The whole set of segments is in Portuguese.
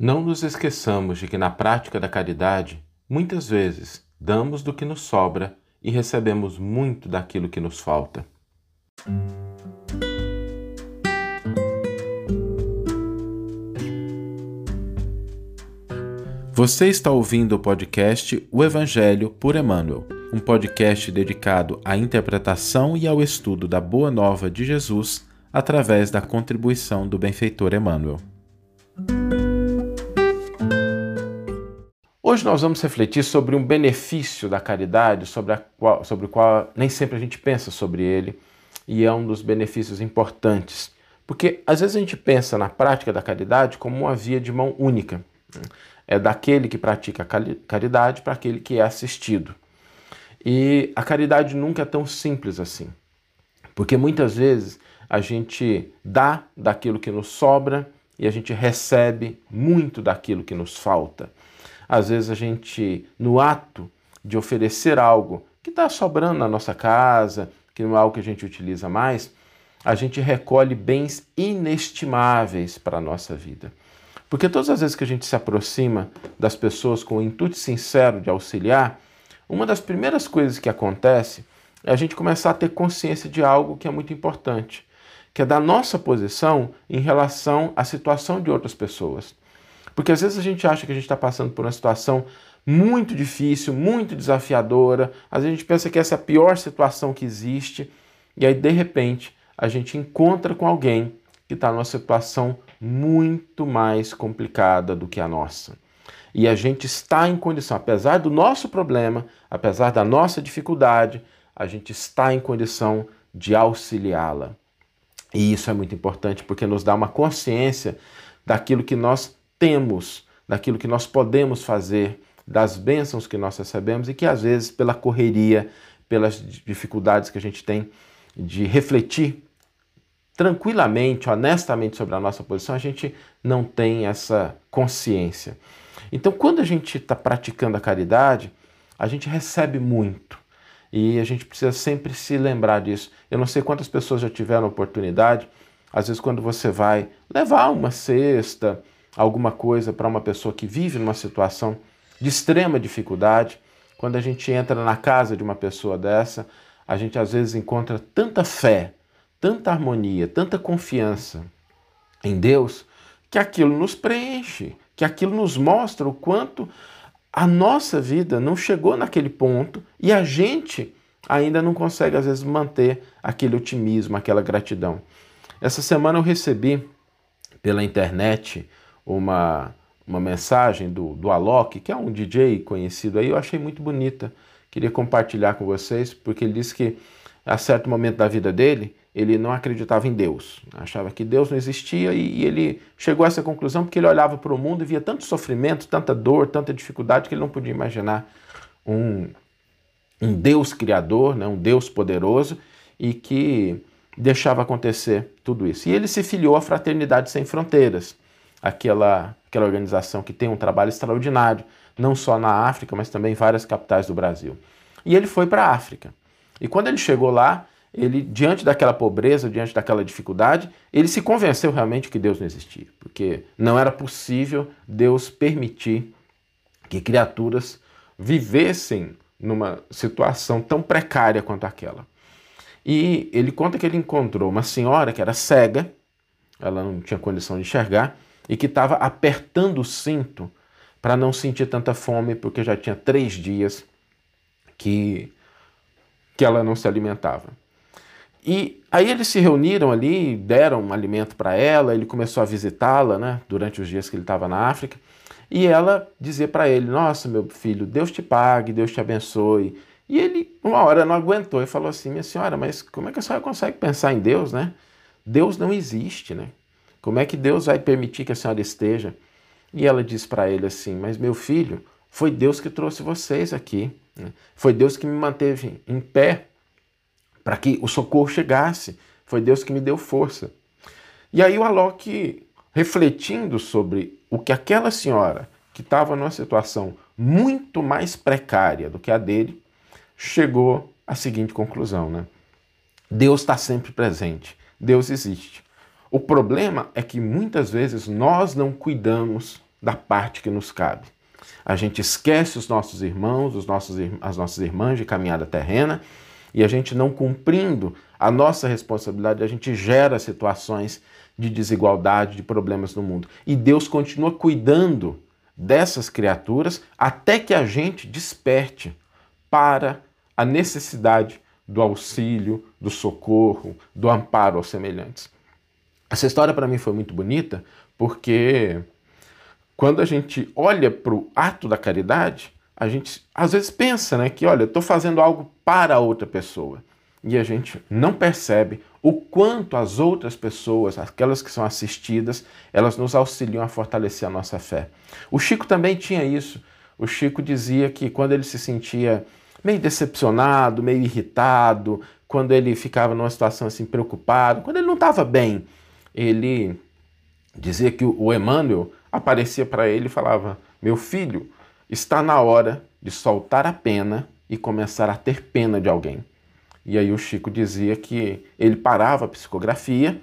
Não nos esqueçamos de que na prática da caridade, muitas vezes damos do que nos sobra e recebemos muito daquilo que nos falta. Você está ouvindo o podcast O Evangelho por Emmanuel, um podcast dedicado à interpretação e ao estudo da Boa Nova de Jesus através da contribuição do benfeitor Emmanuel. Hoje nós vamos refletir sobre um benefício da caridade, sobre, qual, sobre o qual nem sempre a gente pensa sobre ele, e é um dos benefícios importantes. Porque às vezes a gente pensa na prática da caridade como uma via de mão única. É daquele que pratica a caridade para aquele que é assistido. E a caridade nunca é tão simples assim. Porque muitas vezes a gente dá daquilo que nos sobra e a gente recebe muito daquilo que nos falta. Às vezes a gente, no ato de oferecer algo que está sobrando na nossa casa, que não é algo que a gente utiliza mais, a gente recolhe bens inestimáveis para a nossa vida. Porque todas as vezes que a gente se aproxima das pessoas com o intuito sincero de auxiliar, uma das primeiras coisas que acontece é a gente começar a ter consciência de algo que é muito importante, que é da nossa posição em relação à situação de outras pessoas. Porque às vezes a gente acha que a gente está passando por uma situação muito difícil, muito desafiadora, às vezes a gente pensa que essa é a pior situação que existe, e aí de repente a gente encontra com alguém que está numa situação muito mais complicada do que a nossa. E a gente está em condição, apesar do nosso problema, apesar da nossa dificuldade, a gente está em condição de auxiliá-la. E isso é muito importante porque nos dá uma consciência daquilo que nós temos, daquilo que nós podemos fazer, das bênçãos que nós recebemos e que às vezes, pela correria, pelas dificuldades que a gente tem de refletir tranquilamente, honestamente sobre a nossa posição, a gente não tem essa consciência. Então, quando a gente está praticando a caridade, a gente recebe muito. E a gente precisa sempre se lembrar disso. Eu não sei quantas pessoas já tiveram oportunidade, às vezes, quando você vai levar uma cesta, alguma coisa para uma pessoa que vive numa situação de extrema dificuldade, quando a gente entra na casa de uma pessoa dessa, a gente às vezes encontra tanta fé, tanta harmonia, tanta confiança em Deus, que aquilo nos preenche, que aquilo nos mostra o quanto a nossa vida não chegou naquele ponto e a gente ainda não consegue, às vezes, manter aquele otimismo, aquela gratidão. Essa semana eu recebi pela internet uma, uma mensagem do, do Alok, que é um DJ conhecido aí, eu achei muito bonita. Queria compartilhar com vocês, porque ele disse que a certo momento da vida dele, ele não acreditava em Deus, achava que Deus não existia e, e ele chegou a essa conclusão porque ele olhava para o mundo e via tanto sofrimento, tanta dor, tanta dificuldade que ele não podia imaginar um, um Deus criador, né, um Deus poderoso e que deixava acontecer tudo isso. E ele se filiou à Fraternidade Sem Fronteiras aquela, aquela organização que tem um trabalho extraordinário, não só na África, mas também em várias capitais do Brasil. E ele foi para a África. E quando ele chegou lá, ele, diante daquela pobreza, diante daquela dificuldade, ele se convenceu realmente que Deus não existia, porque não era possível Deus permitir que criaturas vivessem numa situação tão precária quanto aquela. E ele conta que ele encontrou uma senhora que era cega, ela não tinha condição de enxergar, e que estava apertando o cinto para não sentir tanta fome, porque já tinha três dias que, que ela não se alimentava. E aí eles se reuniram ali, deram um alimento para ela, ele começou a visitá-la né, durante os dias que ele estava na África, e ela dizia para ele: Nossa, meu filho, Deus te pague, Deus te abençoe. E ele, uma hora, não aguentou e falou assim: Minha senhora, mas como é que a senhora consegue pensar em Deus, né? Deus não existe, né? Como é que Deus vai permitir que a senhora esteja? E ela diz para ele assim: Mas meu filho, foi Deus que trouxe vocês aqui. Né? Foi Deus que me manteve em pé para que o socorro chegasse. Foi Deus que me deu força. E aí o Alok, refletindo sobre o que aquela senhora, que estava numa situação muito mais precária do que a dele, chegou à seguinte conclusão: né? Deus está sempre presente, Deus existe. O problema é que muitas vezes nós não cuidamos da parte que nos cabe. A gente esquece os nossos irmãos, os nossos, as nossas irmãs de caminhada terrena, e a gente não cumprindo a nossa responsabilidade, a gente gera situações de desigualdade, de problemas no mundo. E Deus continua cuidando dessas criaturas até que a gente desperte para a necessidade do auxílio, do socorro, do amparo aos semelhantes. Essa história para mim foi muito bonita porque quando a gente olha para o ato da caridade, a gente às vezes pensa né, que, olha, estou fazendo algo para outra pessoa. E a gente não percebe o quanto as outras pessoas, aquelas que são assistidas, elas nos auxiliam a fortalecer a nossa fé. O Chico também tinha isso. O Chico dizia que quando ele se sentia meio decepcionado, meio irritado, quando ele ficava numa situação assim preocupado, quando ele não estava bem, ele dizia que o Emmanuel aparecia para ele e falava: Meu filho, está na hora de soltar a pena e começar a ter pena de alguém. E aí o Chico dizia que ele parava a psicografia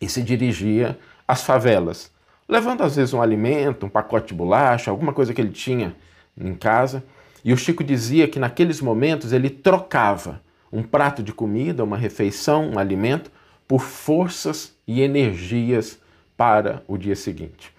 e se dirigia às favelas, levando às vezes um alimento, um pacote de bolacha, alguma coisa que ele tinha em casa. E o Chico dizia que naqueles momentos ele trocava um prato de comida, uma refeição, um alimento, por forças e energias para o dia seguinte.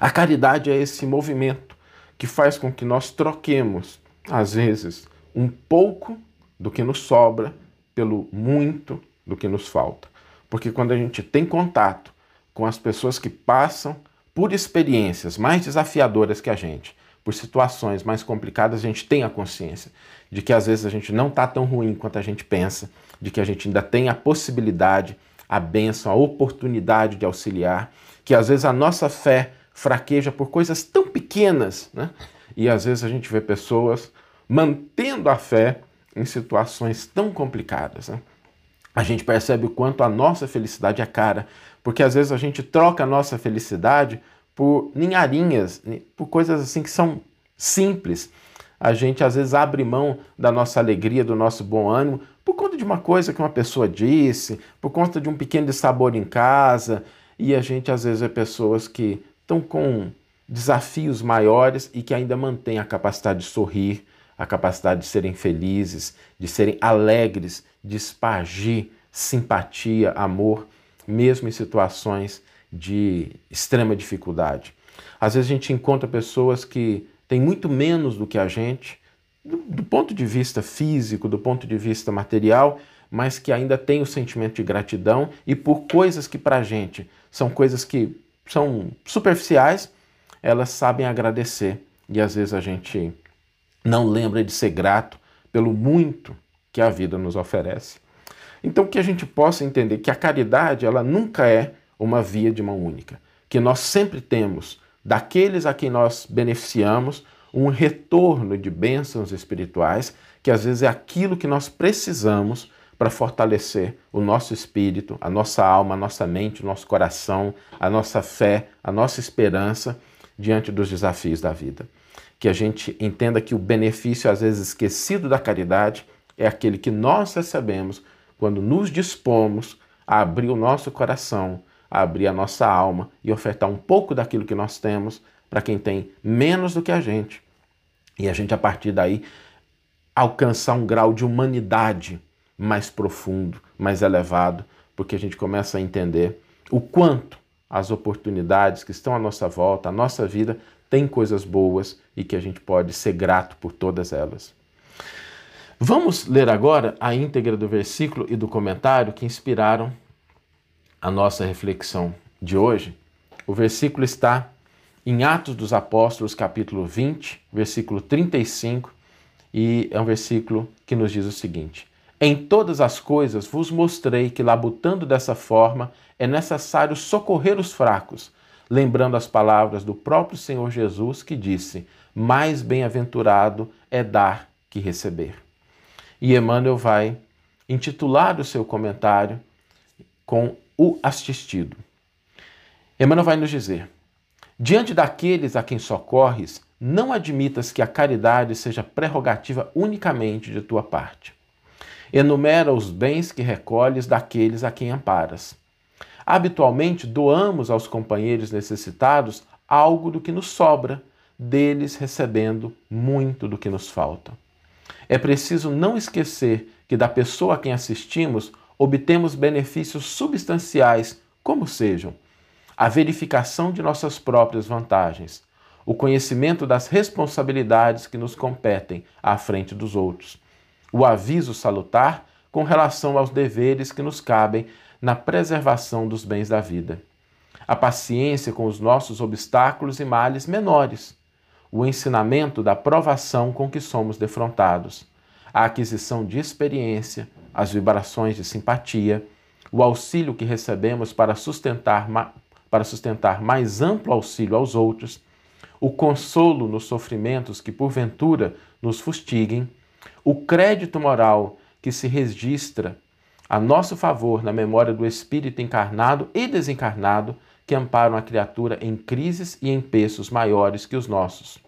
A caridade é esse movimento que faz com que nós troquemos, às vezes, um pouco do que nos sobra pelo muito do que nos falta. Porque quando a gente tem contato com as pessoas que passam por experiências mais desafiadoras que a gente, por situações mais complicadas, a gente tem a consciência de que às vezes a gente não está tão ruim quanto a gente pensa, de que a gente ainda tem a possibilidade, a bênção, a oportunidade de auxiliar, que às vezes a nossa fé fraqueja por coisas tão pequenas, né? E às vezes a gente vê pessoas mantendo a fé em situações tão complicadas. Né? A gente percebe o quanto a nossa felicidade é cara, porque às vezes a gente troca a nossa felicidade por ninharinhas, por coisas assim que são simples. A gente às vezes abre mão da nossa alegria, do nosso bom ânimo, por conta de uma coisa que uma pessoa disse, por conta de um pequeno sabor em casa, e a gente às vezes é pessoas que estão com desafios maiores e que ainda mantêm a capacidade de sorrir, a capacidade de serem felizes, de serem alegres, de espargir simpatia, amor, mesmo em situações de extrema dificuldade. Às vezes a gente encontra pessoas que têm muito menos do que a gente, do, do ponto de vista físico, do ponto de vista material, mas que ainda têm o sentimento de gratidão e por coisas que para a gente são coisas que são superficiais, elas sabem agradecer. E às vezes a gente não lembra de ser grato pelo muito que a vida nos oferece. Então que a gente possa entender que a caridade ela nunca é uma via de mão única, que nós sempre temos daqueles a quem nós beneficiamos um retorno de bênçãos espirituais, que às vezes é aquilo que nós precisamos para fortalecer o nosso espírito, a nossa alma, a nossa mente, o nosso coração, a nossa fé, a nossa esperança diante dos desafios da vida. Que a gente entenda que o benefício, às vezes esquecido da caridade, é aquele que nós recebemos quando nos dispomos a abrir o nosso coração, abrir a nossa alma e ofertar um pouco daquilo que nós temos para quem tem menos do que a gente. E a gente, a partir daí, alcançar um grau de humanidade mais profundo, mais elevado, porque a gente começa a entender o quanto as oportunidades que estão à nossa volta, a nossa vida, tem coisas boas e que a gente pode ser grato por todas elas. Vamos ler agora a íntegra do versículo e do comentário que inspiraram a nossa reflexão de hoje. O versículo está em Atos dos Apóstolos, capítulo 20, versículo 35, e é um versículo que nos diz o seguinte: Em todas as coisas vos mostrei que, labutando dessa forma, é necessário socorrer os fracos lembrando as palavras do próprio Senhor Jesus que disse: Mais bem-aventurado é dar que receber. E Emmanuel vai intitular o seu comentário com o assistido. Emmanuel vai nos dizer: Diante daqueles a quem socorres, não admitas que a caridade seja prerrogativa unicamente de tua parte. Enumera os bens que recolhes daqueles a quem amparas Habitualmente doamos aos companheiros necessitados algo do que nos sobra, deles recebendo muito do que nos falta. É preciso não esquecer que da pessoa a quem assistimos obtemos benefícios substanciais, como sejam a verificação de nossas próprias vantagens, o conhecimento das responsabilidades que nos competem à frente dos outros, o aviso salutar com relação aos deveres que nos cabem na preservação dos bens da vida, a paciência com os nossos obstáculos e males menores, o ensinamento da provação com que somos defrontados, a aquisição de experiência, as vibrações de simpatia, o auxílio que recebemos para sustentar, para sustentar mais amplo auxílio aos outros, o consolo nos sofrimentos que porventura nos fustiguem, o crédito moral que se registra a nosso favor na memória do espírito encarnado e desencarnado que amparam a criatura em crises e em peços maiores que os nossos.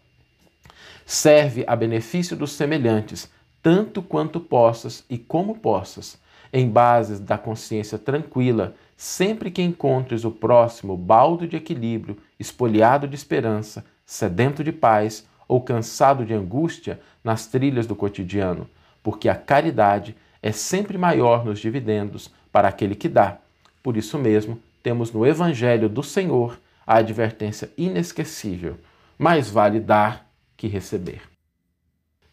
Serve a benefício dos semelhantes, tanto quanto possas e como possas, em bases da consciência tranquila, sempre que encontres o próximo baldo de equilíbrio, espoliado de esperança, sedento de paz ou cansado de angústia nas trilhas do cotidiano, porque a caridade é sempre maior nos dividendos para aquele que dá. Por isso mesmo, temos no Evangelho do Senhor a advertência inesquecível: mais vale dar que receber.